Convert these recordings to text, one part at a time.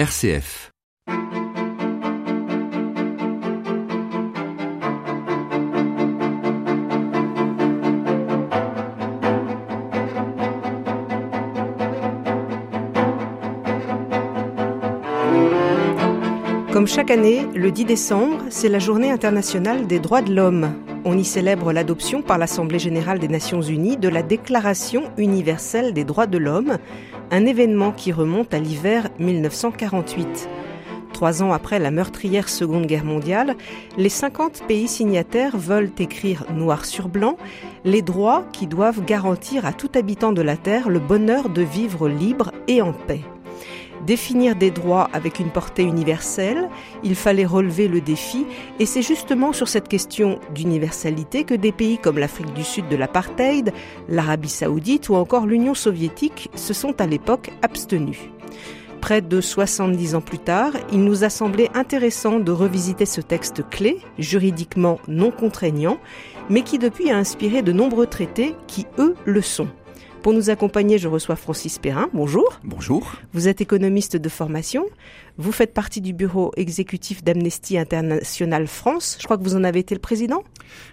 RCF. Comme chaque année, le 10 décembre, c'est la journée internationale des droits de l'homme. On y célèbre l'adoption par l'Assemblée générale des Nations unies de la Déclaration universelle des droits de l'homme, un événement qui remonte à l'hiver 1948. Trois ans après la meurtrière Seconde Guerre mondiale, les 50 pays signataires veulent écrire noir sur blanc les droits qui doivent garantir à tout habitant de la Terre le bonheur de vivre libre et en paix. Définir des droits avec une portée universelle, il fallait relever le défi, et c'est justement sur cette question d'universalité que des pays comme l'Afrique du Sud de l'apartheid, l'Arabie saoudite ou encore l'Union soviétique se sont à l'époque abstenus. Près de 70 ans plus tard, il nous a semblé intéressant de revisiter ce texte clé, juridiquement non contraignant, mais qui depuis a inspiré de nombreux traités qui, eux, le sont. Pour nous accompagner, je reçois Francis Perrin. Bonjour. Bonjour. Vous êtes économiste de formation. Vous faites partie du bureau exécutif d'Amnesty International France. Je crois que vous en avez été le président.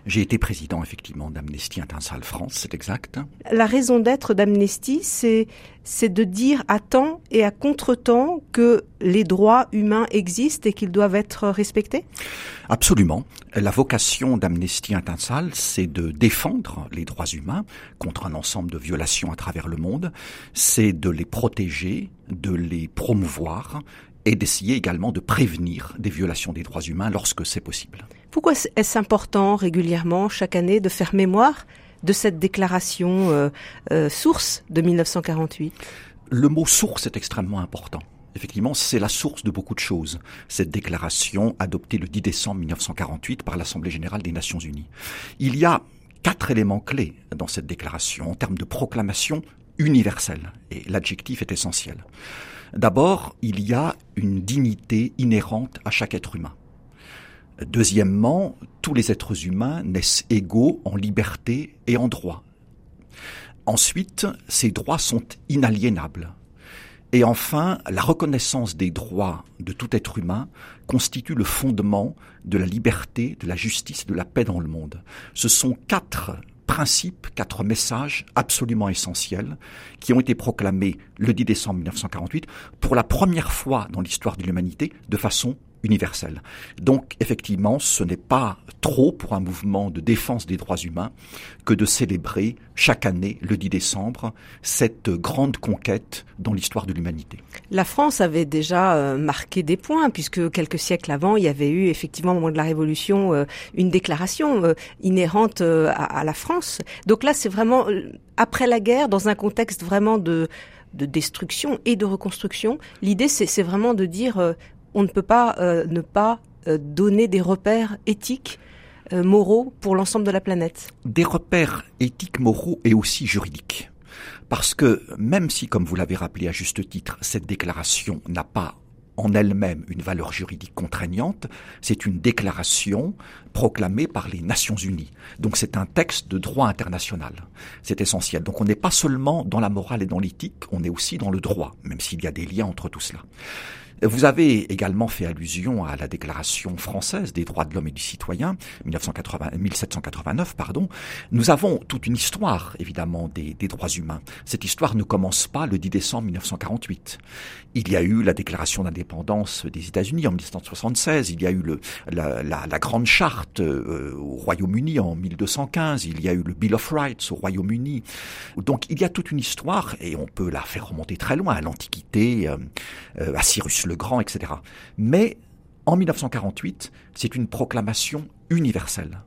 J'ai été président effectivement d'Amnesty International France, c'est exact. La raison d'être d'Amnesty, c'est c'est de dire à temps et à contre-temps que les droits humains existent et qu'ils doivent être respectés Absolument. La vocation d'Amnesty International, c'est de défendre les droits humains contre un ensemble de violations à travers le monde, c'est de les protéger, de les promouvoir et d'essayer également de prévenir des violations des droits humains lorsque c'est possible. Pourquoi est-ce important régulièrement, chaque année, de faire mémoire de cette déclaration euh, euh, source de 1948 Le mot source est extrêmement important. Effectivement, c'est la source de beaucoup de choses, cette déclaration adoptée le 10 décembre 1948 par l'Assemblée générale des Nations unies. Il y a quatre éléments clés dans cette déclaration en termes de proclamation universelle, et l'adjectif est essentiel. D'abord, il y a une dignité inhérente à chaque être humain. Deuxièmement, tous les êtres humains naissent égaux en liberté et en droit. Ensuite, ces droits sont inaliénables. Et enfin, la reconnaissance des droits de tout être humain constitue le fondement de la liberté, de la justice, de la paix dans le monde. Ce sont quatre principes, quatre messages absolument essentiels qui ont été proclamés le 10 décembre 1948 pour la première fois dans l'histoire de l'humanité de façon universelle. Donc effectivement, ce n'est pas trop pour un mouvement de défense des droits humains que de célébrer chaque année, le 10 décembre, cette grande conquête dans l'histoire de l'humanité. La France avait déjà euh, marqué des points, puisque quelques siècles avant, il y avait eu effectivement au moment de la Révolution euh, une déclaration euh, inhérente à, la France. Donc là, c'est vraiment après la guerre, dans un contexte vraiment de destruction et de reconstruction. L'idée, c'est vraiment de dire on ne peut pas euh, ne pas euh, donner des repères éthiques euh, moraux pour l'ensemble de la planète. Des repères éthiques, moraux et aussi juridiques. Parce que même si, comme vous l'avez rappelé à juste titre, cette déclaration n'a pas en elle-même une valeur juridique contraignante, c'est une déclaration proclamée par les Nations Unies. Donc c'est un texte de droit international. C'est essentiel. Donc on n'est pas seulement dans la morale et dans l'éthique, on est aussi dans le droit, même s'il y a des liens entre tout cela. Vous avez également fait allusion à la Déclaration française des droits de l'homme et du citoyen, 1789, pardon. Nous avons toute une histoire, évidemment, des, droits humains. Cette histoire ne commence pas le 10 décembre 1948. Il y a eu la Déclaration d'indépendance des États-Unis en 1976. Il y a eu le, la, la, la, Grande Charte euh, au Royaume-Uni en 1215. Il y a eu le Bill of Rights au Royaume-Uni. Donc il y a toute une histoire et on peut la faire remonter très loin à l'Antiquité, euh, euh à Cyrus le Grand, etc. Mais en 1948, c'est une proclamation universelle.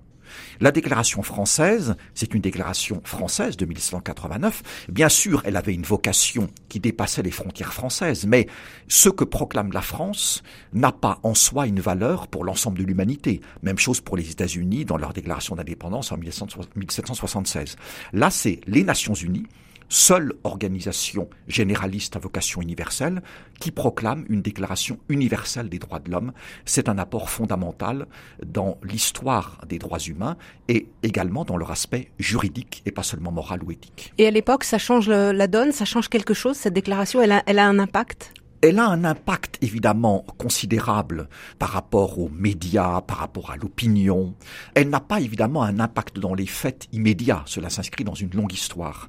La déclaration française, c'est une déclaration française de 1789. Bien sûr, elle avait une vocation qui dépassait les frontières françaises, mais ce que proclame la France n'a pas en soi une valeur pour l'ensemble de l'humanité. Même chose pour les États-Unis dans leur déclaration d'indépendance en 1776. Là, c'est les Nations Unies seule organisation généraliste à vocation universelle qui proclame une déclaration universelle des droits de l'homme. C'est un apport fondamental dans l'histoire des droits humains et également dans leur aspect juridique et pas seulement moral ou éthique. Et à l'époque, ça change la donne, ça change quelque chose, cette déclaration, elle a, elle a un impact? Elle a un impact évidemment considérable par rapport aux médias, par rapport à l'opinion. Elle n'a pas évidemment un impact dans les faits immédiats. Cela s'inscrit dans une longue histoire.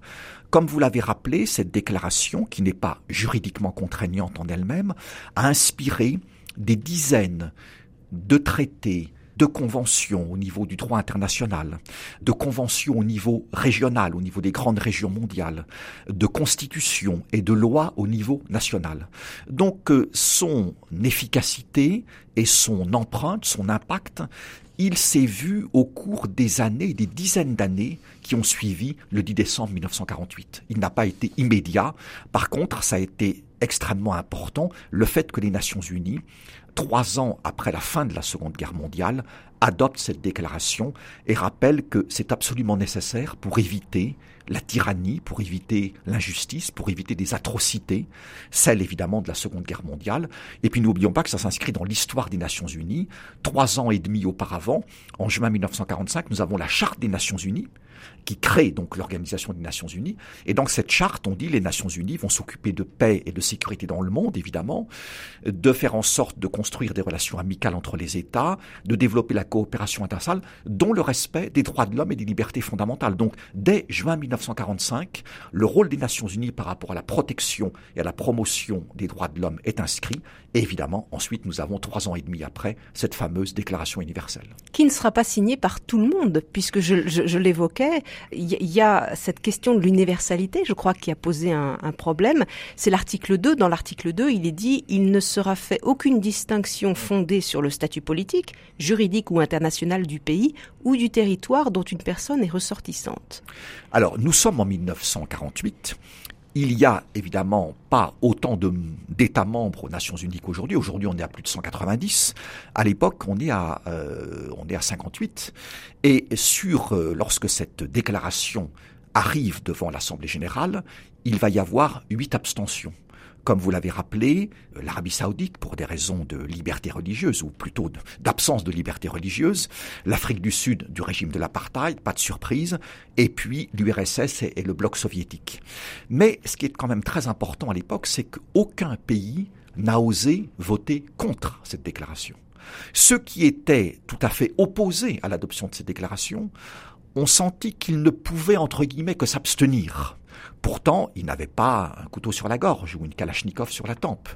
Comme vous l'avez rappelé, cette déclaration, qui n'est pas juridiquement contraignante en elle-même, a inspiré des dizaines de traités, de conventions au niveau du droit international, de conventions au niveau régional, au niveau des grandes régions mondiales, de constitutions et de lois au niveau national. Donc euh, son efficacité et son empreinte, son impact, il s'est vu au cours des années, des dizaines d'années qui ont suivi le 10 décembre 1948. Il n'a pas été immédiat. Par contre, ça a été extrêmement important le fait que les Nations Unies trois ans après la fin de la Seconde Guerre mondiale, adopte cette déclaration et rappelle que c'est absolument nécessaire pour éviter la tyrannie, pour éviter l'injustice, pour éviter des atrocités, celles évidemment de la Seconde Guerre mondiale. Et puis n'oublions pas que ça s'inscrit dans l'histoire des Nations Unies. Trois ans et demi auparavant, en juin 1945, nous avons la Charte des Nations Unies, qui crée donc l'Organisation des Nations Unies. Et dans cette charte, on dit les Nations Unies vont s'occuper de paix et de sécurité dans le monde, évidemment, de faire en sorte de construire des relations amicales entre les États, de développer la coopération internationale, dont le respect des droits de l'homme et des libertés fondamentales. Donc, dès juin 1945, le rôle des Nations Unies par rapport à la protection et à la promotion des droits de l'homme est inscrit. Et évidemment, ensuite, nous avons trois ans et demi après cette fameuse Déclaration universelle. Qui ne sera pas signée par tout le monde, puisque je, je l'évoquais, il y a cette question de l'universalité, je crois, qui a posé un, problème. C'est l'article 2. Dans l'article 2, il est dit il ne sera fait aucune distinction fondée sur le statut politique, juridique ou international du pays ou du territoire dont une personne est ressortissante. Alors, nous sommes en 1948. Il y a évidemment pas autant d'États membres aux Nations Unies qu'aujourd'hui. Aujourd'hui, on est à plus de 190. À l'époque, on est à euh, on est à 58. Et sur euh, lorsque cette déclaration arrive devant l'Assemblée générale, il va y avoir huit abstentions. Comme vous l'avez rappelé, euh, l'Arabie saoudite, pour des raisons de liberté religieuse, ou plutôt d'absence de liberté religieuse, l'Afrique du Sud du régime de l'apartheid, pas de surprise, et puis l'URSS et, le bloc soviétique. Mais ce qui est quand même très important à l'époque, c'est qu'aucun pays n'a osé voter contre cette déclaration. Ceux qui étaient tout à fait opposés à l'adoption de cette déclaration ont senti qu'ils ne pouvaient, entre guillemets, que s'abstenir. Pourtant, ils n'avaient pas un couteau sur la gorge ou une kalachnikov sur la tempe.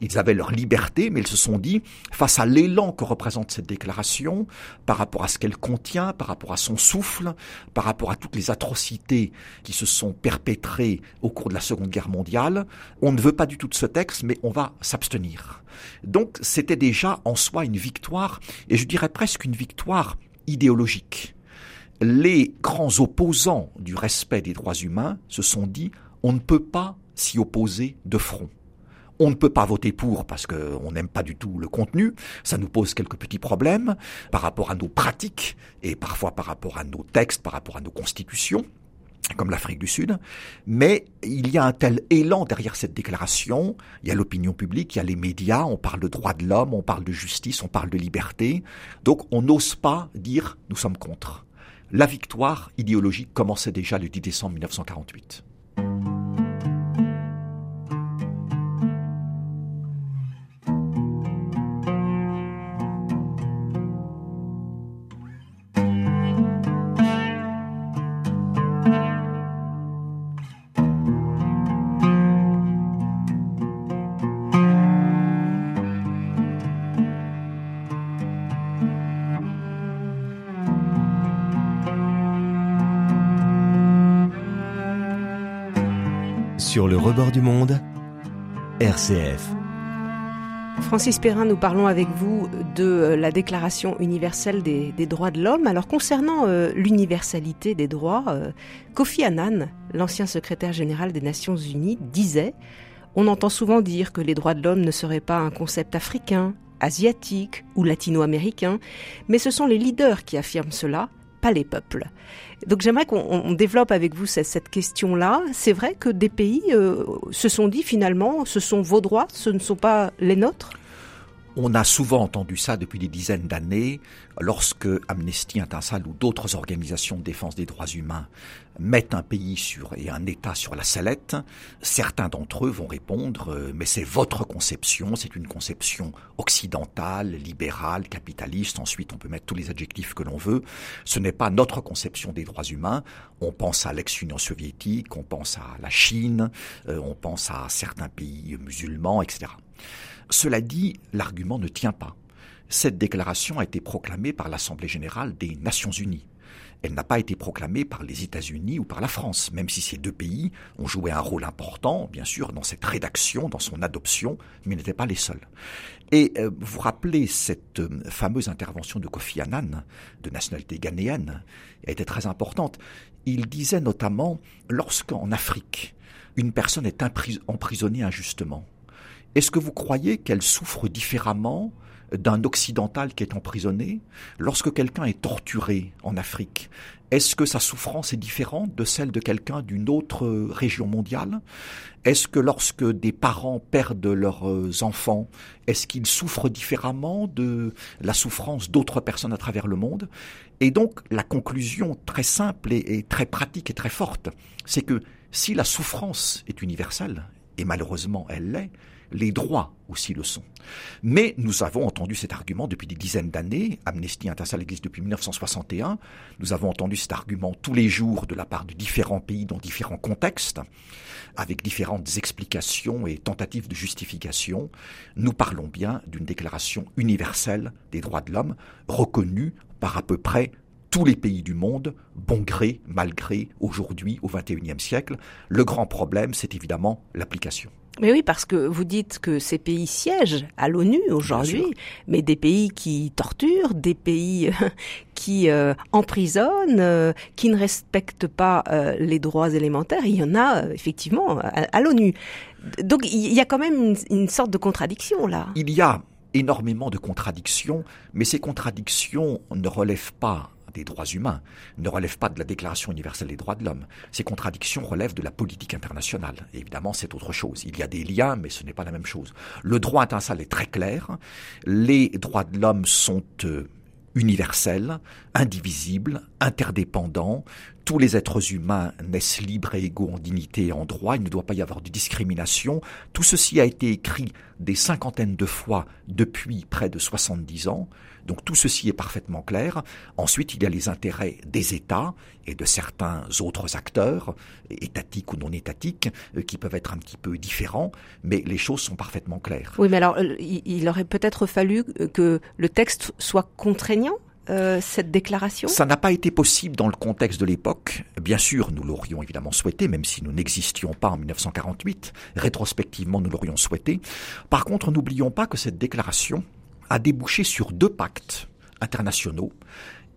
Ils avaient leur liberté, mais ils se sont dit, face à l'élan que représente cette déclaration, par rapport à ce qu'elle contient, par rapport à son souffle, par rapport à toutes les atrocités qui se sont perpétrées au cours de la Seconde Guerre mondiale, on ne veut pas du tout de ce texte, mais on va s'abstenir. Donc c'était déjà en soi une victoire, et je dirais presque une victoire idéologique les grands opposants du respect des droits humains se sont dit on ne peut pas s'y opposer de front. On ne peut pas voter pour parce qu'on n'aime pas du tout le contenu. Ça nous pose quelques petits problèmes par rapport à nos pratiques et parfois par rapport à nos textes, par rapport à nos constitutions comme l'Afrique du Sud, mais il y a un tel élan derrière cette déclaration, il y a l'opinion publique, il y a les médias, on parle de droits de l'homme, on parle de justice, on parle de liberté, donc on n'ose pas dire nous sommes contre la victoire idéologique commençait déjà le 10 décembre 1948. Rebord du monde, RCF. Francis Perrin, nous parlons avec vous de euh, la Déclaration universelle des, droits de l'homme. Alors concernant euh, l'universalité des droits, euh, Kofi Annan, l'ancien secrétaire général des Nations Unies, disait On entend souvent dire que les droits de l'homme ne seraient pas un concept africain, asiatique ou latino-américain, mais ce sont les leaders qui affirment cela, les peuples. Donc j'aimerais qu'on développe avec vous cette, question-là. C'est vrai que des pays euh, se sont dit finalement, ce sont vos droits, ce ne sont pas les nôtres? On a souvent entendu ça depuis des dizaines d'années, lorsque Amnesty International ou d'autres organisations de défense des droits humains mettent un pays sur et un État sur la sellette. Certains d'entre eux vont répondre euh, mais c'est votre conception, c'est une conception occidentale, libérale, capitaliste. Ensuite, on peut mettre tous les adjectifs que l'on veut. Ce n'est pas notre conception des droits humains. On pense à l'ex-Union soviétique, on pense à la Chine, euh, on pense à certains pays musulmans, etc. Cela dit, l'argument ne tient pas. Cette déclaration a été proclamée par l'Assemblée générale des Nations unies. Elle n'a pas été proclamée par les États-Unis ou par la France, même si ces deux pays ont joué un rôle important, bien sûr, dans cette rédaction, dans son adoption, mais n'étaient pas les seuls. Et euh, vous rappelez cette euh, fameuse intervention de Kofi Annan, de nationalité ghanéenne, elle était très importante. Il disait notamment, lorsqu'en Afrique, une personne est emprisonnée injustement, est-ce que vous croyez qu'elle souffre différemment d'un occidental qui est emprisonné Lorsque quelqu'un est torturé en Afrique, est-ce que sa souffrance est différente de celle de quelqu'un d'une autre région mondiale? Est-ce que lorsque des parents perdent leurs enfants, est-ce qu'ils souffrent différemment de la souffrance d'autres personnes à travers le monde? Et donc la conclusion très simple et, très pratique et très forte, c'est que si la souffrance est universelle, et malheureusement elle l'est, les droits aussi le sont. Mais nous avons entendu cet argument depuis des dizaines d'années. Amnesty International existe depuis 1961. Nous avons entendu cet argument tous les jours de la part de différents pays dans différents contextes, avec différentes explications et tentatives de justification. Nous parlons bien d'une déclaration universelle des droits de l'homme reconnue par à peu près tous les pays du monde, bon gré, mal gré, aujourd'hui, au XXIe siècle. Le grand problème, c'est évidemment l'application. Mais oui, parce que vous dites que ces pays siègent à l'ONU aujourd'hui, mais des pays qui torturent, des pays euh, qui euh, emprisonnent, euh, qui ne respectent pas les droits élémentaires, il y en a effectivement à, l'ONU. Donc il y a quand même une, une sorte de contradiction là. Il y a énormément de contradictions, mais ces contradictions ne relèvent pas des droits humains, ne relèvent pas de la Déclaration universelle des droits de l'homme. Ces contradictions relèvent de la politique internationale. évidemment, c'est autre chose. Il y a des liens, mais ce n'est pas la même chose. Le droit international est très clair. Les droits de l'homme sont euh, universels, indivisibles, interdépendants. Tous les êtres humains naissent libres et égaux en dignité et en droit. Il ne doit pas y avoir de discrimination. Tout ceci a été écrit des cinquantaines de fois depuis près de 70 ans. Donc tout ceci est parfaitement clair. Ensuite, il y a les intérêts des États et de certains autres acteurs, étatiques ou non étatiques, euh, qui peuvent être un petit peu différents, mais les choses sont parfaitement claires. Oui, mais alors, euh, il aurait peut-être fallu que le texte soit contraignant euh, cette déclaration? Ça n'a pas été possible dans le contexte de l'époque. Bien sûr, nous l'aurions évidemment souhaité, même si nous n'existions pas en 1948. Rétrospectivement, nous l'aurions souhaité. Par contre, n'oublions pas que cette déclaration a débouché sur deux pactes internationaux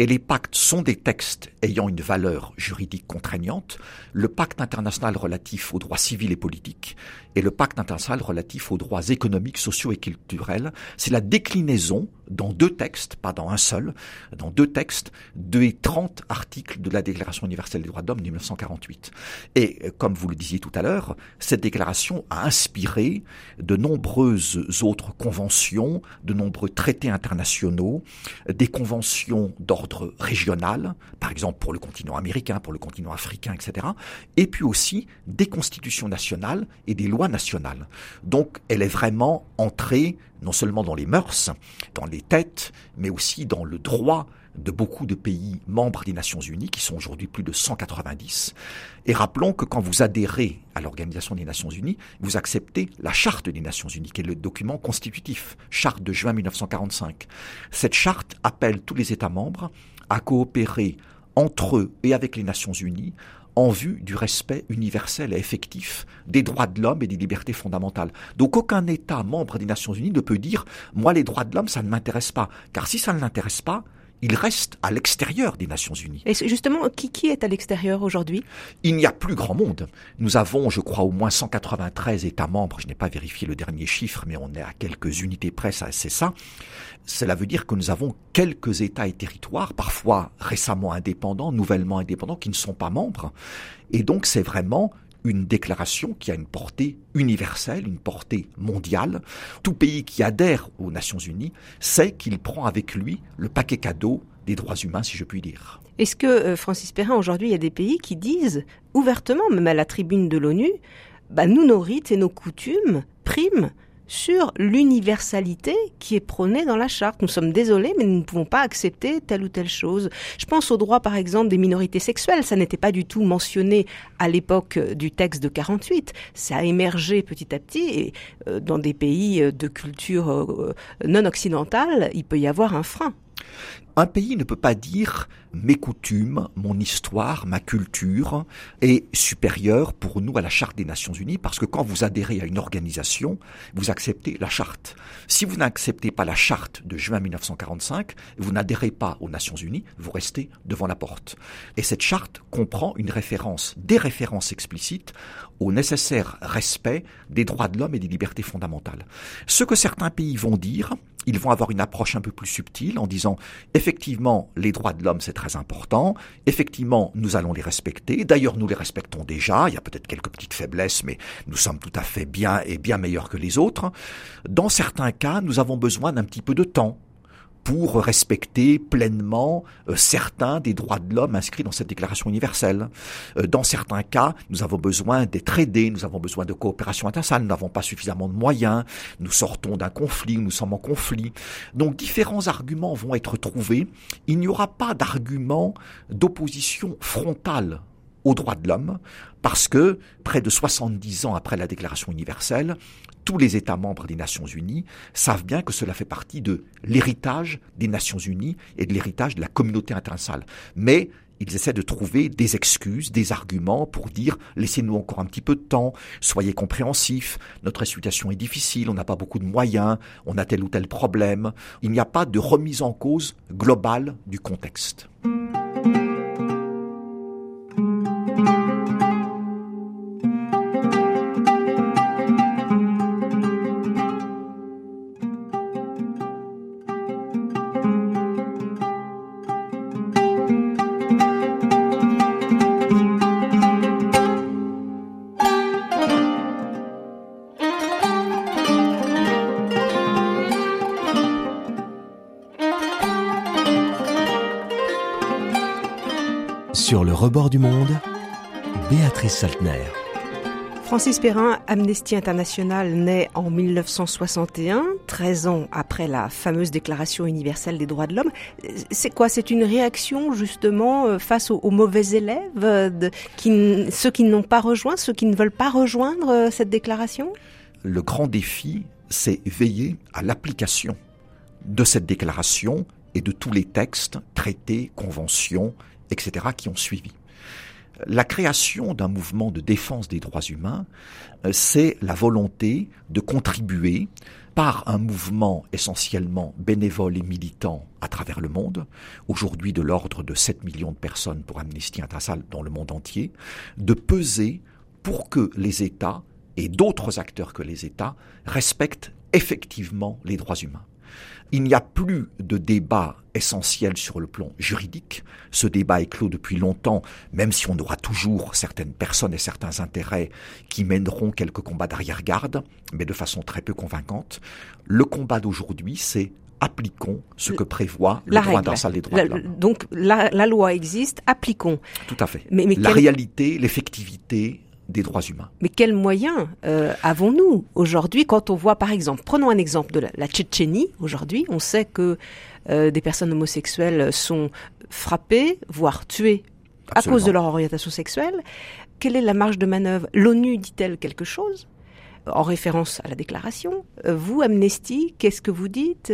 et les pactes sont des textes ayant une valeur juridique contraignante, le pacte international relatif aux droits civils et politiques et le pacte international relatif aux droits économiques, sociaux et culturels. C'est la déclinaison dans deux textes, pas dans un seul, dans deux textes, des 30 articles de la Déclaration universelle des droits de l'homme de 1948. Et euh, comme vous le disiez tout à l'heure, cette déclaration a inspiré de nombreuses autres conventions, de nombreux traités internationaux, des conventions d'ordre régional, par exemple pour le continent américain, pour le continent africain, etc., et puis aussi des constitutions nationales et des lois nationales. Donc elle est vraiment entrée non seulement dans les mœurs, dans les têtes, mais aussi dans le droit de beaucoup de pays membres des Nations Unies, qui sont aujourd'hui plus de 190. Et rappelons que quand vous adhérez à l'Organisation des Nations Unies, vous acceptez la Charte des Nations Unies, qui est le document constitutif, Charte de juin 1945. Cette charte appelle tous les États membres à coopérer entre eux et avec les Nations Unies en vue du respect universel et effectif des droits de l'homme et des libertés fondamentales. Donc aucun État membre des Nations Unies ne peut dire moi les droits de l'homme ça ne m'intéresse pas, car si ça ne l'intéresse pas, il reste à l'extérieur des Nations Unies. Et justement, qui, qui est à l'extérieur aujourd'hui? Il n'y a plus grand monde. Nous avons, je crois, au moins 193 États membres. Je n'ai pas vérifié le dernier chiffre, mais on est à quelques unités près, c'est ça. Cela veut dire que nous avons quelques États et territoires, parfois récemment indépendants, nouvellement indépendants, qui ne sont pas membres. Et donc c'est vraiment une déclaration qui a une portée universelle, une portée mondiale. Tout pays qui adhère aux Nations Unies sait qu'il prend avec lui le paquet cadeau des droits humains, si je puis dire. Est-ce que, euh, Francis Perrin, aujourd'hui, il y a des pays qui disent ouvertement, même à la tribune de l'ONU, bah, nous, nos rites et nos coutumes priment sur l'universalité qui est prônée dans la charte. Nous sommes désolés, mais nous ne pouvons pas accepter telle ou telle chose. Je pense au droit, par exemple, des minorités sexuelles. Ça n'était pas du tout mentionné à l'époque du texte de 48. Ça a émergé petit à petit et euh, dans des pays de culture euh, non occidentale, il peut y avoir un frein. Un pays ne peut pas dire mes coutumes, mon histoire, ma culture est supérieure pour nous à la charte des Nations Unies parce que quand vous adhérez à une organisation, vous acceptez la charte. Si vous n'acceptez pas la charte de juin 1945, vous n'adhérez pas aux Nations Unies, vous restez devant la porte. Et cette charte comprend une référence, des références explicites au nécessaire respect des droits de l'homme et des libertés fondamentales. Ce que certains pays vont dire, ils vont avoir une approche un peu plus subtile en disant effectivement les droits de l'homme c'est très important, effectivement nous allons les respecter, d'ailleurs nous les respectons déjà, il y a peut-être quelques petites faiblesses mais nous sommes tout à fait bien et bien meilleurs que les autres. Dans certains cas nous avons besoin d'un petit peu de temps pour respecter pleinement euh, certains des droits de l'homme inscrits dans cette déclaration universelle. Euh, dans certains cas, nous avons besoin d'être aidés, nous avons besoin de coopération internationale, nous n'avons pas suffisamment de moyens, nous sortons d'un conflit, nous sommes en conflit. Donc différents arguments vont être trouvés. Il n'y aura pas d'argument d'opposition frontale aux droits de l'homme, parce que près de 70 ans après la Déclaration universelle, tous les États membres des Nations Unies savent bien que cela fait partie de l'héritage des Nations Unies et de l'héritage de la communauté internationale. Mais ils essaient de trouver des excuses, des arguments pour dire laissez-nous encore un petit peu de temps, soyez compréhensifs, notre situation est difficile, on n'a pas beaucoup de moyens, on a tel ou tel problème. Il n'y a pas de remise en cause globale du contexte. Sur le rebord du monde, Béatrice Saltner. Francis Perrin, Amnesty International naît en 1961, 13 ans après la fameuse Déclaration universelle des droits de l'homme. C'est quoi? C'est une réaction justement euh, face aux, mauvais élèves, de, qui, ceux qui n'ont pas rejoint, ceux qui ne veulent pas rejoindre euh, cette déclaration? Le grand défi, c'est veiller à l'application de cette déclaration et de tous les textes, traités, conventions, etc., qui ont suivi. La création d'un mouvement de défense des droits humains, euh, c'est la volonté de contribuer par un mouvement essentiellement bénévole et militant à travers le monde, aujourd'hui de l'ordre de 7 millions de personnes pour Amnesty International dans le monde entier, de peser pour que les États et d'autres acteurs que les États respectent effectivement les droits humains. Il n'y a plus de débat essentiel sur le plan juridique. Ce débat est clos depuis longtemps, même si on aura toujours certaines personnes et certains intérêts qui mèneront quelques combats d'arrière-garde, mais de façon très peu convaincante. Le combat d'aujourd'hui, c'est appliquons ce que prévoit le droit international des droits de l'homme. Donc la, loi existe, appliquons. Tout à fait. Mais, la réalité, l'effectivité, des droits humains. Mais quels moyens euh, avons-nous aujourd'hui quand on voit, par exemple, prenons un exemple de la, Tchétchénie, aujourd'hui, on sait que euh, des personnes homosexuelles sont frappées, voire tuées à cause de leur orientation sexuelle. Quelle est la marge de manœuvre? L'ONU dit-elle quelque chose? En référence à la déclaration. Euh, vous, Amnesty, qu'est-ce que vous dites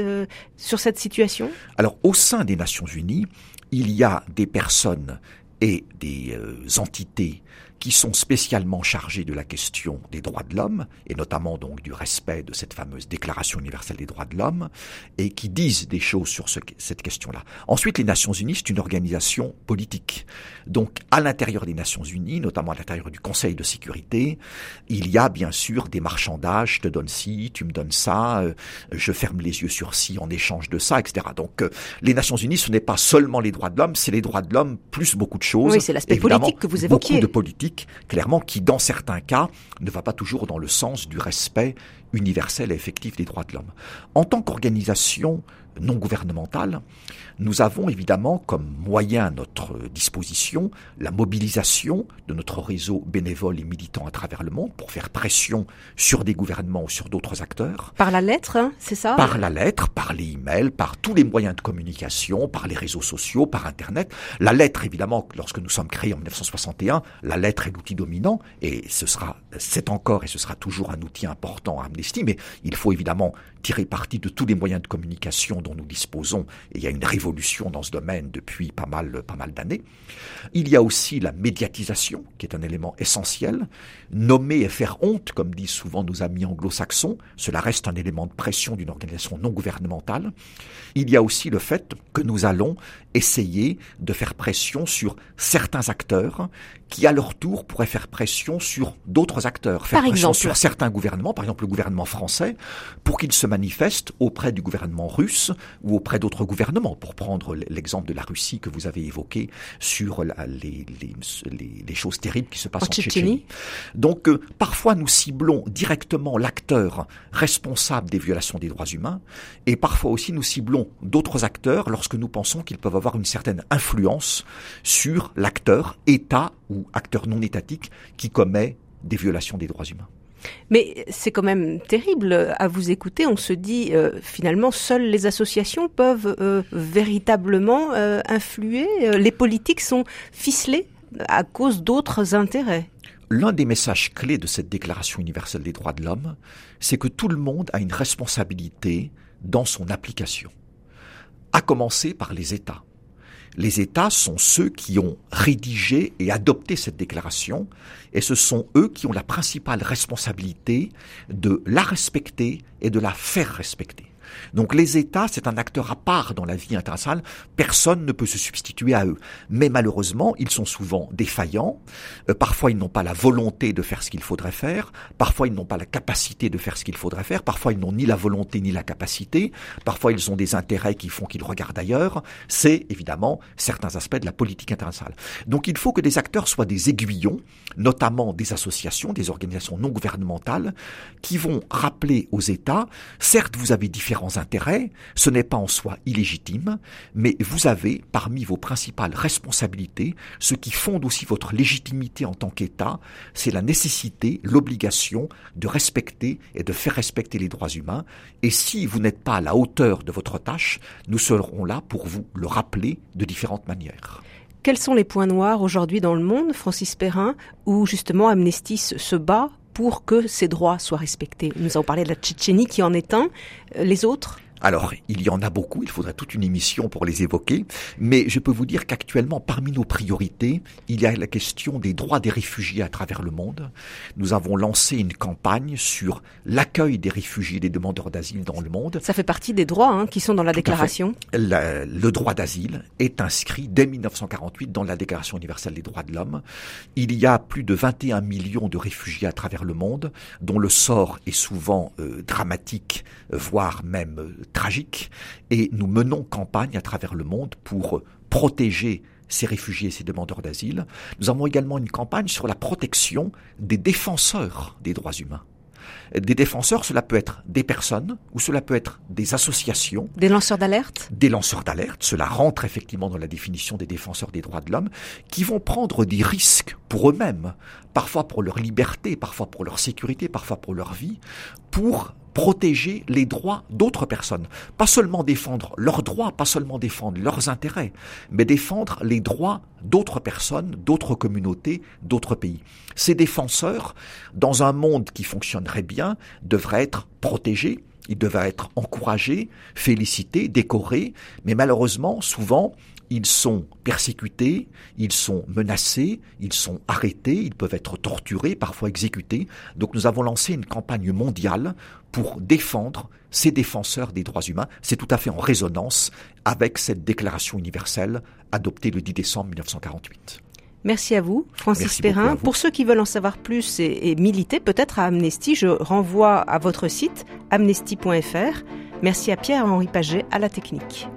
sur cette situation? Alors, au sein des Nations Unies, il y a des personnes et des entités qui sont spécialement chargés de la question des droits de l'homme, et notamment donc du respect de cette fameuse Déclaration universelle des droits de l'homme, et qui disent des choses sur ce, cette question-là. Ensuite, les Nations Unies, c'est une organisation politique. Donc, à l'intérieur des Nations Unies, notamment à l'intérieur du Conseil de sécurité, il y a bien sûr des marchandages, je te donne ci, tu me donnes ça, euh, je ferme les yeux sur ci en échange de ça, etc. Donc, euh, les Nations Unies, ce n'est pas seulement les droits de l'homme, c'est les droits de l'homme plus beaucoup de choses. Oui, c'est l'aspect politique que vous évoquiez. Beaucoup de politique clairement, qui dans certains cas ne va pas toujours dans le sens du respect universel et effectif des droits de l'homme. En tant qu'organisation non gouvernementale, nous avons évidemment comme moyen à notre disposition la mobilisation de notre réseau bénévole et militant à travers le monde pour faire pression sur des gouvernements ou sur d'autres acteurs. Par la lettre, hein, c'est ça? Par la lettre, par les emails, par tous les moyens de communication, par les réseaux sociaux, par Internet. La lettre, évidemment, lorsque nous sommes créés en 1961, la lettre est l'outil dominant et ce sera, c'est encore et ce sera toujours un outil important à Amnesty, mais il faut évidemment tirer parti de tous les moyens de communication dont nous disposons, et il y a une révolution dans ce domaine depuis pas mal, pas mal d'années. Il y a aussi la médiatisation, qui est un élément essentiel. Nommer et faire honte, comme disent souvent nos amis anglo-saxons, cela reste un élément de pression d'une organisation non gouvernementale. Il y a aussi le fait que nous allons essayer de faire pression sur certains acteurs qui, à leur tour, pourraient faire pression sur d'autres acteurs, faire pression sur certains gouvernements, par exemple le gouvernement français, pour qu'il se manifeste auprès du gouvernement russe ou auprès d'autres gouvernements, pour prendre l'exemple de la Russie que vous avez évoqué sur les, les, choses terribles qui se passent en, Tchétchénie. Donc, euh, parfois, nous ciblons directement l'acteur responsable des violations des droits humains, et parfois aussi nous ciblons d'autres acteurs lorsque nous pensons qu'ils peuvent avoir une certaine influence sur l'acteur, État ou acteur non étatique, qui commet des violations des droits humains. Mais c'est quand même terrible à vous écouter. On se dit euh, finalement seules les associations peuvent euh, véritablement euh, influer. Les politiques sont ficelées à cause d'autres intérêts. L'un des messages clés de cette Déclaration universelle des droits de l'homme, c'est que tout le monde a une responsabilité dans son application, à commencer par les États. Les États sont ceux qui ont rédigé et adopté cette déclaration, et ce sont eux qui ont la principale responsabilité de la respecter et de la faire respecter. Donc les États, c'est un acteur à part dans la vie internationale, personne ne peut se substituer à eux. Mais malheureusement, ils sont souvent défaillants, euh, parfois ils n'ont pas la volonté de faire ce qu'il faudrait faire, parfois ils n'ont pas la capacité de faire ce qu'il faudrait faire, parfois ils n'ont ni la volonté ni la capacité, parfois ils ont des intérêts qui font qu'ils regardent ailleurs. C'est évidemment certains aspects de la politique internationale. Donc il faut que des acteurs soient des aiguillons, notamment des associations, des organisations non gouvernementales, qui vont rappeler aux États, certes vous avez différents intérêts, ce n'est pas en soi illégitime, mais vous avez parmi vos principales responsabilités, ce qui fonde aussi votre légitimité en tant qu'État, c'est la nécessité, l'obligation de respecter et de faire respecter les droits humains. Et si vous n'êtes pas à la hauteur de votre tâche, nous serons là pour vous le rappeler de différentes manières. Quels sont les points noirs aujourd'hui dans le monde, Francis Perrin, où justement Amnesty se bat pour que ces droits soient respectés Nous avons parlé de la Tchétchénie qui en est un. Euh, les autres alors, il y en a beaucoup, il faudrait toute une émission pour les évoquer, mais je peux vous dire qu'actuellement, parmi nos priorités, il y a la question des droits des réfugiés à travers le monde. Nous avons lancé une campagne sur l'accueil des réfugiés et des demandeurs d'asile dans le monde. Ça fait partie des droits hein, qui sont dans la déclaration. le droit d'asile est inscrit dès 1948 dans la Déclaration universelle des droits de l'homme. Il y a plus de 21 millions de réfugiés à travers le monde, dont le sort est souvent euh, dramatique, voire même euh, tragique et nous menons campagne à travers le monde pour protéger ces réfugiés et ces demandeurs d'asile. Nous avons également une campagne sur la protection des défenseurs des droits humains. Des défenseurs, cela peut être des personnes ou cela peut être des associations. Des lanceurs d'alerte? Des lanceurs d'alerte, cela rentre effectivement dans la définition des défenseurs des droits de l'homme, qui vont prendre des risques pour eux-mêmes, parfois pour leur liberté, parfois pour leur sécurité, parfois pour leur vie, pour protéger les droits d'autres personnes. Pas seulement défendre leurs droits, pas seulement défendre leurs intérêts, mais défendre les droits d'autres personnes, d'autres communautés, d'autres pays. Ces défenseurs, dans un monde qui fonctionnerait bien, devraient être protégés, ils devraient être encouragés, félicités, décorés, mais malheureusement, souvent, ils sont persécutés, ils sont menacés, ils sont arrêtés, ils peuvent être torturés, parfois exécutés. Donc nous avons lancé une campagne mondiale pour défendre ces défenseurs des droits humains. C'est tout à fait en résonance avec cette déclaration universelle adoptée le 10 décembre 1948. Merci à vous, Francis Perrin. Pour ceux qui veulent en savoir plus et, et militer peut-être à Amnesty, je renvoie à votre site amnesty.fr. Merci à Pierre-Henri Paget à la technique.